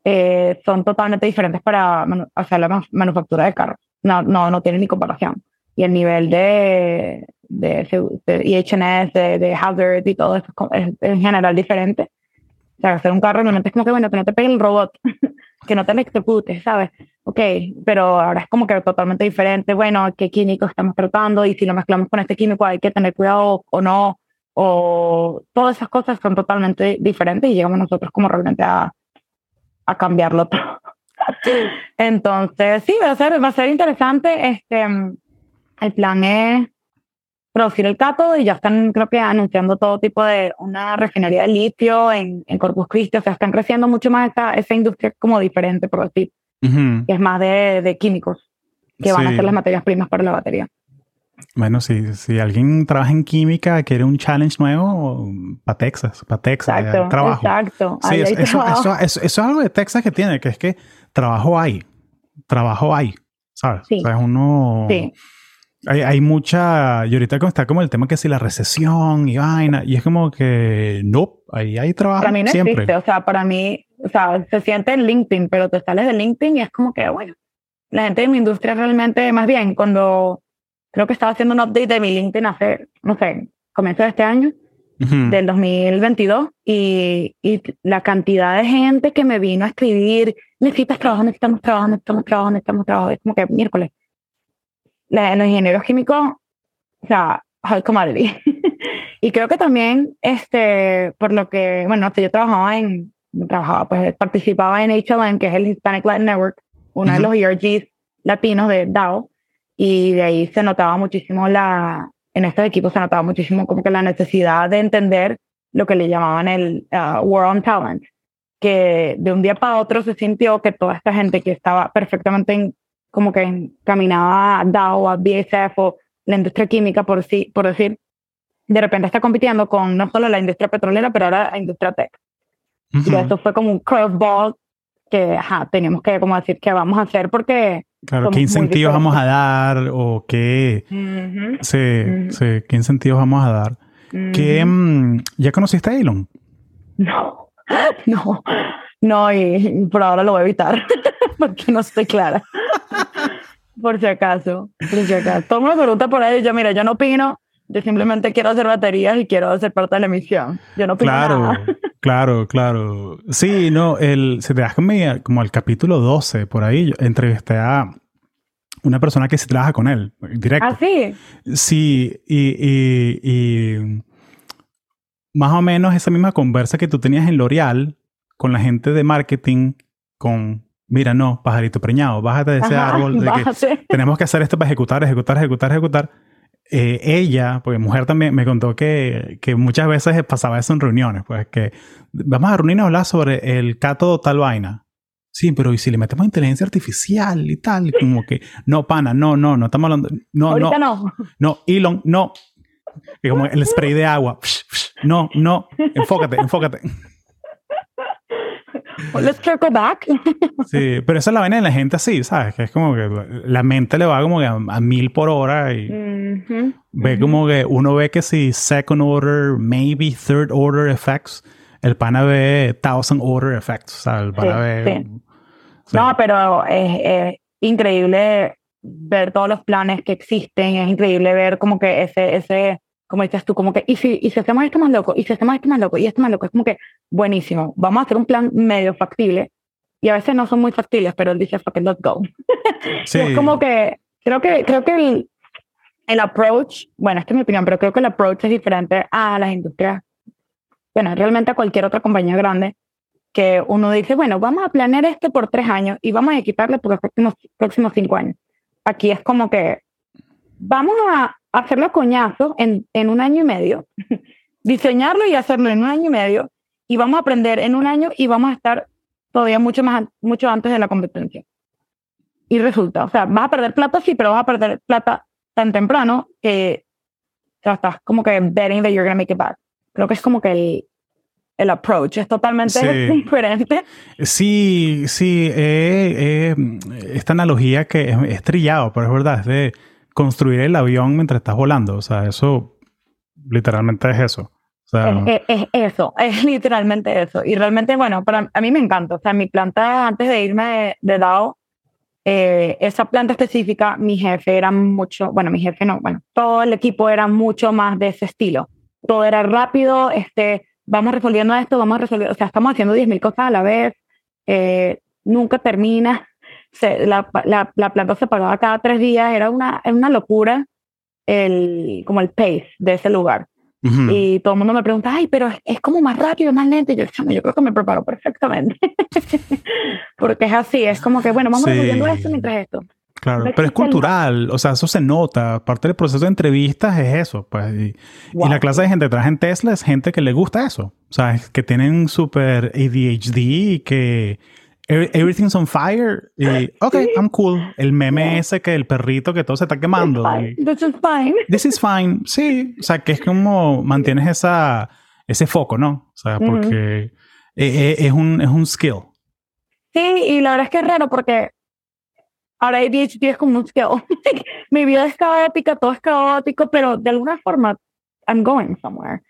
eh, son totalmente diferentes para hacer la manufactura de carros. No, no, no tienen ni comparación. Y el nivel de, de, de EHS, de, de, hazard y todo eso es, en general diferente. O sea, hacer un carro realmente es como que, bueno, que no te pegue el robot, que no te execute, ¿sabes? Ok, pero ahora es como que totalmente diferente. Bueno, ¿qué químico estamos tratando? Y si lo mezclamos con este químico hay que tener cuidado o no. O todas esas cosas son totalmente diferentes y llegamos nosotros como realmente a, a cambiarlo todo. Entonces, sí, va a ser, va a ser interesante. Este, el plan es producir el cátodo y ya están, creo que, anunciando todo tipo de una refinería de litio en, en Corpus Christi. O sea, están creciendo mucho más esa, esa industria como diferente, por decir, que es más de, de químicos que van a ser las materias primas para la batería. Bueno, si, si alguien trabaja en química, quiere un challenge nuevo, para Texas, para Texas, exacto, trabajo. Exacto. Sí, eso, eso, eso, es algo de Texas que tiene, que es que trabajo hay, trabajo hay, ¿sabes? Sí. O sea, uno... Sí. Hay, hay, mucha, y ahorita está como el tema que si la recesión y vaina, y es como que, no, ahí hay trabajo Para mí no siempre. existe, o sea, para mí, o sea, se siente en LinkedIn, pero te sales de LinkedIn y es como que, bueno, la gente de mi industria realmente, más bien, cuando creo que estaba haciendo un update de mi LinkedIn hace, no sé, comienzo de este año, del 2022, y, y, la cantidad de gente que me vino a escribir, necesitas trabajo, necesitamos trabajo, necesitamos trabajo, necesitamos trabajo, es como que miércoles. La, los ingenieros químicos, o sea, high commodity. y creo que también, este, por lo que, bueno, yo trabajaba en, trabajaba, pues participaba en HLN, que es el Hispanic Latin Network, uno de los ERGs latinos de DAO, y de ahí se notaba muchísimo la, en estos equipos se notaba muchísimo como que la necesidad de entender lo que le llamaban el uh, War on Talent, que de un día para otro se sintió que toda esta gente que estaba perfectamente como que encaminada a DAO, a BSF o la industria química, por, sí, por decir, de repente está compitiendo con no solo la industria petrolera, pero ahora la industria tech. Y eso fue como un curveball que ajá, teníamos que como decir qué vamos a hacer porque Claro, ¿qué incentivos vamos a dar? O qué, sí, sí, ¿qué incentivos vamos a dar? ¿Qué, mm, ¿Ya conociste a Elon? No, no, no, y por ahora lo voy a evitar porque no estoy clara. por si acaso, por si acaso. Todo me pregunta por ahí, yo mira, yo no opino, yo simplemente quiero hacer baterías y quiero ser parte de la emisión. Yo no opino Claro, nada. claro, claro. Sí, no, el, si te das como, como al capítulo 12, por ahí, yo entrevisté a una persona que sí trabaja con él, directo. ¿Ah, sí? Sí, y, y, y más o menos esa misma conversa que tú tenías en L'Oreal con la gente de marketing, con, mira, no, pajarito preñado, bájate de ese Ajá, árbol, de que tenemos que hacer esto para ejecutar, ejecutar, ejecutar, ejecutar. Eh, ella, porque mujer también me contó que, que muchas veces pasaba eso en reuniones, pues que vamos a reunirnos a hablar sobre el cátodo tal vaina. Sí, pero ¿y si le metemos inteligencia artificial y tal? Como que, no, pana, no, no, no estamos hablando, no, Ahorita no, no. no, Elon, no. Y como el spray de agua. No, no, enfócate, enfócate. Let's circle back. Sí, pero esa es la vaina de la gente así, ¿sabes? Que es como que la mente le va como que a, a mil por hora y Ujú, ve ujú. como que uno ve que si second order, maybe third order effects, el pana ve thousand order effects, o sea, el pana Sí, ve... sí. sí. No, pero es, es increíble ver todos los planes que existen, es increíble ver como que ese, ese, como dices tú, como que, y si, y si hacemos esto más loco, y si hacemos esto más loco, y esto más loco, es como que buenísimo, vamos a hacer un plan medio factible, y a veces no son muy factibles, pero él dice, fucking let's go. Sí. Es como que, creo que, creo que el, el approach, bueno, esta es mi opinión, pero creo que el approach es diferente a las industrias, bueno, realmente a cualquier otra compañía grande, que uno dice, bueno, vamos a planear esto por tres años y vamos a equiparle por los próximos, próximos cinco años. Aquí es como que vamos a hacerlo coñazo en, en un año y medio, diseñarlo y hacerlo en un año y medio, y vamos a aprender en un año y vamos a estar todavía mucho más mucho antes de la competencia. Y resulta, o sea, vas a perder plata, sí, pero vas a perder plata tan temprano que ya estás como que betting that you're gonna make it back. Creo que es como que el, el approach es totalmente Sí. diferente. Sí, sí, eh, eh, esta analogía que es, es trillado, pero es verdad, es de construir el avión mientras estás volando. O sea, eso literalmente es eso. Es, es- es eso, es literalmente eso. Y realmente, bueno, para a mí me encanta. O sea, mi planta, antes de irme de, de DAO, eh, esa planta específica, mi jefe era mucho, bueno, mi jefe no, bueno, todo el equipo era mucho más de ese estilo. Todo era rápido, este, vamos resolviendo esto, vamos resolviendo, o sea, estamos haciendo 10.000 cosas a la vez, eh, nunca termina. Se- la, la, la planta se pagaba cada tres días, era una, era una locura el, como el pace de ese lugar. ujú. Y todo el mundo me pregunta, ay, pero es, es como más rápido, más lento. Y yo, "Chamo, yo creo que me preparo perfectamente. Porque es así, es como que, bueno, vamos Sí. resolviendo esto mientras esto. Claro, no pero es cultural, o sea, eso se nota. Parte del proceso de entrevistas es eso, pues. Y, y Wow. la clase de gente que trabaja en Tesla es gente que le gusta eso. O sea, es que tienen súper ADHD y que everything's on fire. Y, ok, I'm cool. El meme ese que el perrito que todo se está quemando. Y, This is fine. This is fine. Sí, o sea, que es como mantienes esa, ese foco, ¿no? O sea, porque eh, eh, es, un, es un skill. Sí, y la verdad es que es raro porque ahora ADHD es como un skill. Mi vida es caótica, todo es caótico, pero de alguna forma I'm going somewhere.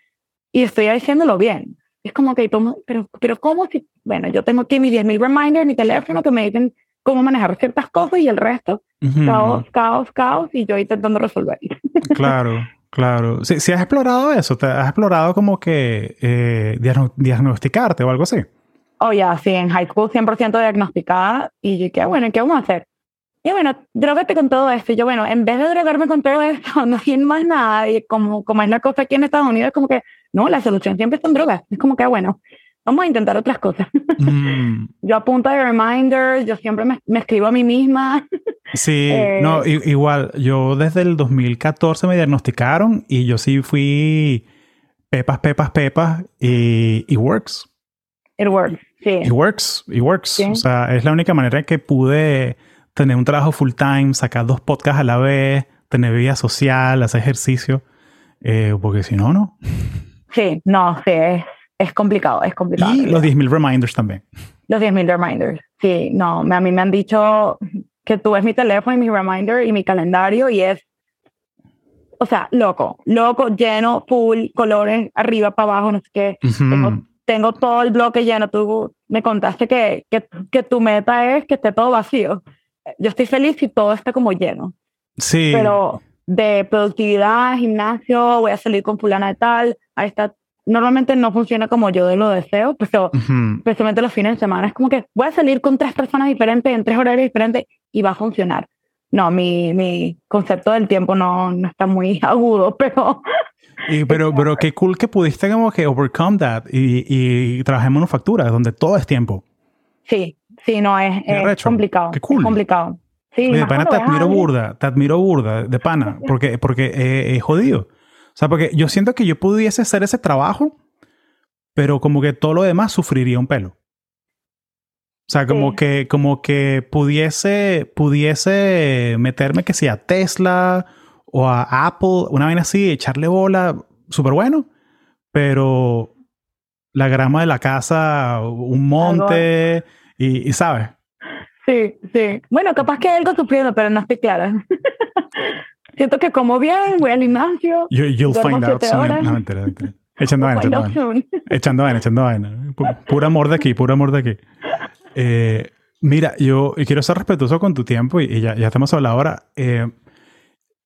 Y estoy haciéndolo bien. Es como que, pero, pero ¿cómo si? Bueno, yo tengo aquí mis 10.000 reminders, mi teléfono que me dicen cómo manejar ciertas cosas y el resto, Ujú. caos, caos, caos, y yo intentando resolver. Claro, claro. Si, si has explorado eso, te has explorado como que eh, diagno- diagnosticarte o algo así. Oh, ya, sí, en high school 100% diagnosticada. Y yo, ¿qué bueno? ¿Qué vamos a hacer? Y bueno, drogate con todo esto. Y yo, bueno, en vez de drogarme con todo esto, no tiene más nada. Y como, como es la cosa aquí en Estados Unidos, es como que, no, la solución siempre son drogas. Es como que, ah, bueno, vamos a intentar otras cosas. Mm, Yo apunto de reminders, yo siempre me, me escribo a mí misma. sí, Eh, no, igual, yo desde el 2014 me diagnosticaron y yo sí fui pepas, pepas, pepas y, y works. It works, sí. It works, it works. Sí. O sea, es la única manera que pude tener un trabajo full time, sacar dos podcasts a la vez, tener vida social, hacer ejercicio. Eh, porque si no, no. Sí, no, sí, es, es complicado, es complicado. Y los 10.000 reminders también. Los 10.000 reminders. Sí, no, a mí me han dicho que tú ves mi teléfono y mi reminder y mi calendario y es, o sea, loco, loco, lleno, full, colores, arriba, para abajo, no sé qué. Ujú. Tengo tengo todo el bloque lleno. Tú me contaste que, que, que tu meta es que esté todo vacío. Yo estoy feliz si todo está como lleno. Sí. Pero de productividad, gimnasio, voy a salir con fulana de tal, ahí está. Normalmente no funciona como yo lo deseo, pero Ujú. especialmente los fines de semana. Es como que voy a salir con tres personas diferentes en tres horarios diferentes y va a funcionar. No, mi, mi concepto del tiempo no, no está muy agudo, pero Y, pero, pero qué cool que pudiste como que overcome that y, y trabajar en manufactura, donde todo es tiempo. sí, sí, no, es, es complicado. qué cool. Es complicado. Sí, Oye, de pana te admiro burda, te admiro burda, de pana, porque, porque eh, es jodido. O sea, porque yo siento que yo pudiese hacer ese trabajo, pero como que todo lo demás sufriría un pelo. O sea, como Sí. que, como que pudiese, pudiese meterme que sea a Tesla o a Apple, una vaina así, echarle bola, súper bueno, pero la grama de la casa, un monte, y, y sabes, Sí, sí. Bueno, capaz que algo sufriendo, pero no estoy clara. Siento que como bien, voy al gimnasio. You, you'll find out soon. No, mentira, mentira. Echando vaina, echando vaina. Echando vaina, echando vaina. Pu- Puro amor de aquí, puro amor de aquí. Eh, mira, yo quiero ser respetuoso con tu tiempo y, y ya, ya estamos hablando ahora. Eh,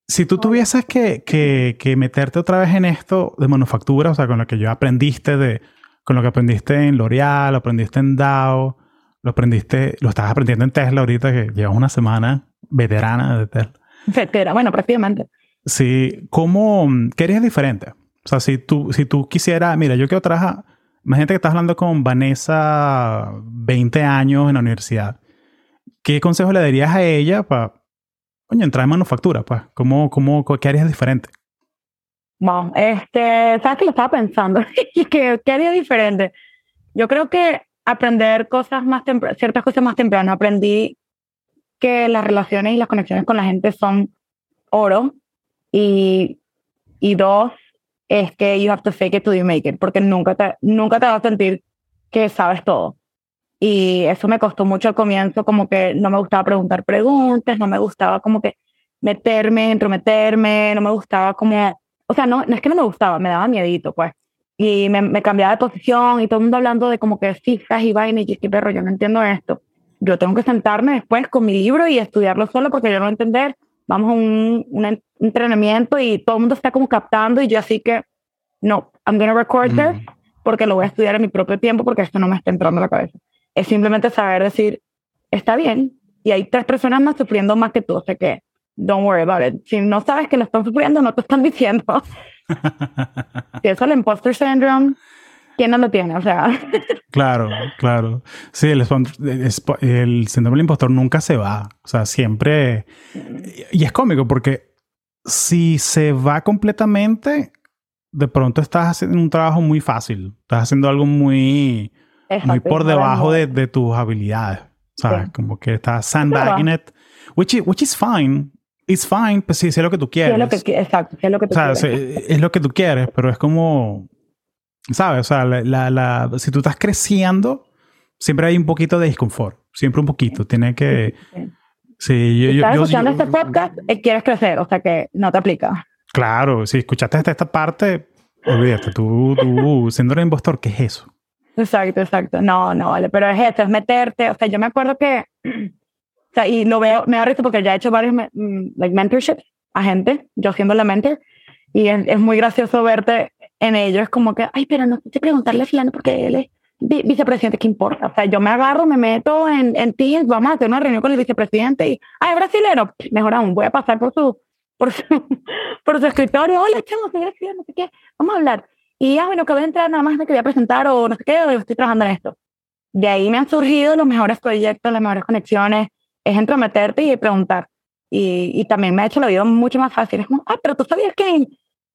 si tú tuvieses que, que, que meterte otra vez en esto de manufactura, o sea, con lo que yo aprendiste de, con lo que aprendiste en L'Oreal, lo aprendiste en Dow, lo aprendiste, lo estás aprendiendo en Tesla ahorita que llevas una semana veterana de Tesla. Etcétera. Bueno, prácticamente. Sí, ¿cómo, qué harías diferente? O sea, si tú, si tú quisieras, mira, yo quiero trabajar, imagínate que estás hablando con Vanessa, 20 años en la universidad. ¿Qué consejo le darías a ella para, coño, entrar en manufactura? Pues, ¿cómo, cómo, qué harías diferente? Wow, este, sabes que lo estaba pensando que qué haría diferente. Yo creo que aprender cosas más temprano, ciertas cosas más temprano. Aprendí que las relaciones y las conexiones con la gente son oro y, y dos es que you have to fake it till you make it porque nunca te, nunca te vas a sentir que sabes todo. Y eso me costó mucho al comienzo, como que no me gustaba preguntar preguntas, no me gustaba como que meterme, entrometerme, no me gustaba como o sea, no, no es que no me gustaba, me daba miedito, pues. Y me, me cambiaba de posición y todo el mundo hablando de como que cifras y vainas y yo, "¿Qué perro, yo no entiendo esto. Yo tengo que sentarme después con mi libro y estudiarlo solo porque yo no voy a entender. Vamos a un, un en- entrenamiento y todo el mundo está como captando y yo así que, no, I'm going to record this Mm. porque lo voy a estudiar en mi propio tiempo porque esto no me está entrando a la cabeza. Es simplemente saber decir, está bien, y hay tres personas más sufriendo más que tú, o sea que, don't worry about it. Si no sabes que lo están sufriendo, no te están diciendo. Si eso el imposter syndrome, ¿quién no lo tiene? O sea, Claro, claro. Sí, el, el síndrome del impostor nunca se va. O sea, siempre... Y es cómico porque si se va completamente, de pronto estás haciendo un trabajo muy fácil. Estás haciendo algo muy, muy por debajo de, de tus habilidades. ¿Sabes? Sí. Como que estás sandbagging it. Which is, which is fine. It's fine, pues sí, sí es lo que tú Sí, quieres. es lo que, exacto, sí es lo que tú O sea, quieres. es lo que tú quieres, pero es como, ¿sabes? O sea, la, la- la- si tú estás creciendo, siempre hay un poquito de disconfort. Siempre un poquito. Tiene que... Sí. Sí, yo... Si estás yo- escuchando yo- este podcast, eh, quieres crecer, o sea que no te aplica. Claro, si escuchaste hasta esta parte, olvídate. Tú, tú, siendo un impostor, ¿qué es eso? Exacto, exacto. No, no, vale, pero es eso, es meterte. O sea, yo me acuerdo que, o sea, y lo veo, me da risa porque ya he hecho varios mm, like mentorships a gente, yo siendo la mentor, y es, es muy gracioso verte en ellos como que, ay, pero no sé preguntarle a fulano porque él es vi- vicepresidente, ¿qué importa? O sea, yo me agarro, me meto en, en Teams, vamos a hacer una reunión con el vicepresidente y, ay, es brasilero, mejor aún, voy a pasar por su, por su, por su escritorio, hola, chamo, soy brasileño, no sé qué, vamos a hablar. Y, ah, bueno, acabo de entrar, nada más me quería presentar o no sé qué, o estoy trabajando en esto. De ahí me han surgido los mejores proyectos, las mejores conexiones, es entrometerte y preguntar. Y, y también me ha hecho la vida mucho más fácil. Es como, ah, pero tú sabías que en,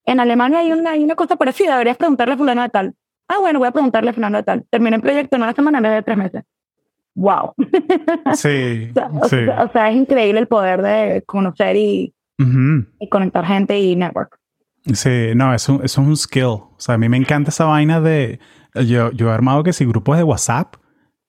en Alemania hay una, hay una cosa parecida, deberías preguntarle a fulano de tal. Ah, bueno, voy a preguntarle a fulano de tal. Terminé el proyecto en una semana en vez de tres meses. Wow. Sí, o, sea, o sí. sea- o sea, es increíble el poder de conocer y, Ujú. y conectar gente y network. Sí, no, eso, eso es un skill. O sea, a mí me encanta esa vaina de... Yo, yo he armado que si grupos de WhatsApp,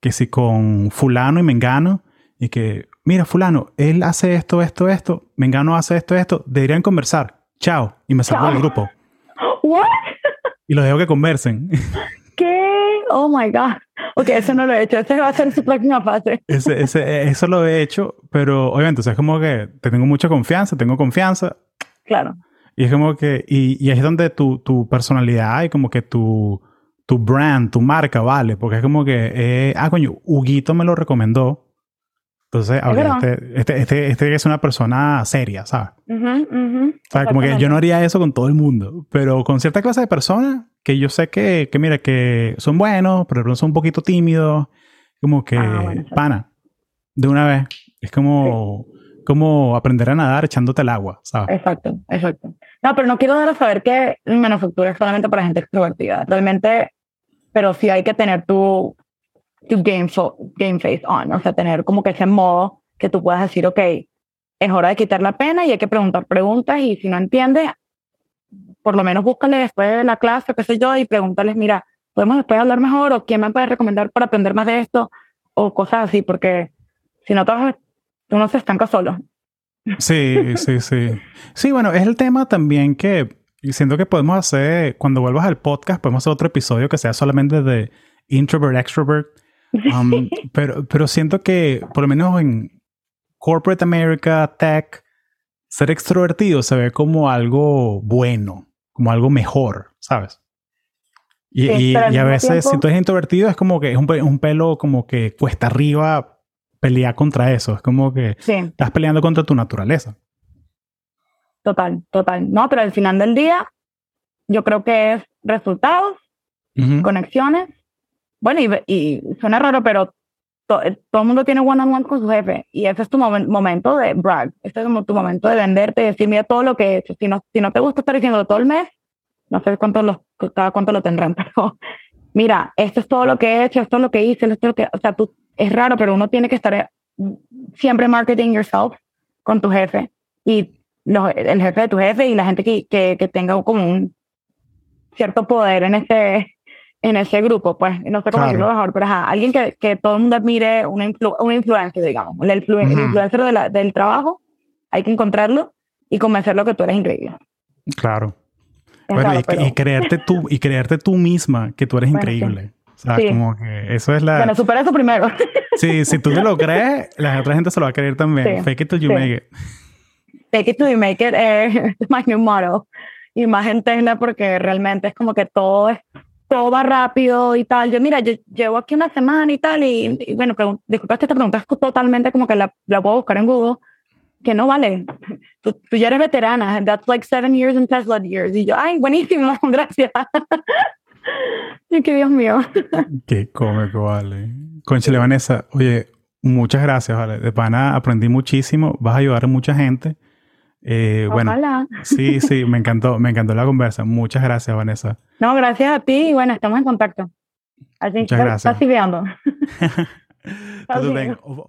que si con fulano y mengano, y que, mira, fulano, él hace esto, esto, esto, mengano hace esto, esto, deberían conversar. Chao. Y me salgo del grupo. What? Y los dejo que conversen. ¿Qué? Oh my God. Ok, eso no lo he hecho. Ese va a ser su próxima fase. Ese, ese, eso lo he hecho, pero obviamente, o sea, es como que te tengo mucha confianza, tengo confianza. Claro. Y es como que, y, y es donde tu, tu personalidad y como que tu, tu brand, tu marca vale, porque es como que, eh, ah, coño, Huguito me lo recomendó. Entonces, este, este, este, este, es una persona seria, ¿sabes? o sea, como que yo no haría eso con todo el mundo, pero con cierta clase de personas que yo sé que, que mira, que son buenos, pero son un poquito tímidos, como que, ah, pana, de una vez. Es como, como aprender a nadar echándote el agua, ¿sabes? Exacto, exacto. No, pero no quiero dar a saber que manufactura es solamente para gente extrovertida. Realmente, pero sí hay que tener tu, tu game, game face on, o sea, tener como que ese modo que tú puedas decir, ok, es hora de quitar la pena y hay que preguntar preguntas y si no entiendes, por lo menos búscale después de la clase, qué sé yo, y pregúntales, mira, ¿podemos después hablar mejor o quién me puede recomendar para aprender más de esto? O cosas así, porque si no, tú no se estanca solo. Sí, sí, sí. Sí, bueno, es el tema también que siento que podemos hacer, cuando vuelvas al podcast, podemos hacer otro episodio que sea solamente de introvert, extrovert. Um, pero, pero siento que, por lo menos en corporate America, tech, ser extrovertido se ve como algo bueno, como algo mejor, ¿sabes? Y, y, a veces, si tú eres introvertido, es como que es un, un pelo como que cuesta arriba pelear contra eso. Es como que estás peleando contra tu naturaleza. Total, total. No, pero al final del día, yo creo que es resultados, conexiones. Bueno, y, y, suena raro, pero todo el mundo tiene one-on-one con su jefe y ese es tu momento de brag. Este es como tu momento de venderte y decir, mira todo lo que he hecho. Si no, si no te gusta estar diciendo todo el mes, no sé cuánto lo, cada cuánto lo tendrán, pero mira, esto es todo lo que he hecho, esto es lo que hice, esto es lo que, o sea, tú es raro, pero uno tiene que estar eh, siempre marketing yourself con tu jefe y el jefe de tu jefe y la gente que, que, tenga como un cierto poder en este en ese grupo, pues, no sé cómo decirlo mejor, pero ajá, alguien que, que todo el mundo admire, una, influencia, digamos, el, influencer del trabajo, hay que encontrarlo y convencerlo que tú eres increíble. Claro. Bueno, y, creerte tú, y creerte tú misma que tú eres increíble. O sea, como que eso es la... Bueno, supera eso primero. Sí, si tú te lo crees, la otra gente se lo va a creer también. Fake it till you make it. Fake it till you make it es my new model. Y más gente porque realmente es como que todo es todo va rápido y tal. Yo, mira, yo llevo aquí una semana y tal, y, bueno, disculpa esta pregunta es totalmente como que la, la puedo buscar en Google, que no vale. Tú, tú, ya eres veterana, that's like seven years in Tesla years. Y yo, ay, buenísimo, gracias. y que Dios mío. Qué cómico, vale. Conchile Vanessa, oye, muchas gracias, vale. De pana aprendí muchísimo, vas a ayudar a mucha gente. Eh, bueno, sí, sí, me encantó, me encantó la conversa. Muchas gracias, Vanessa. No, gracias a ti y bueno, estamos en contacto. Así, Muchas gracias. Estás viendo.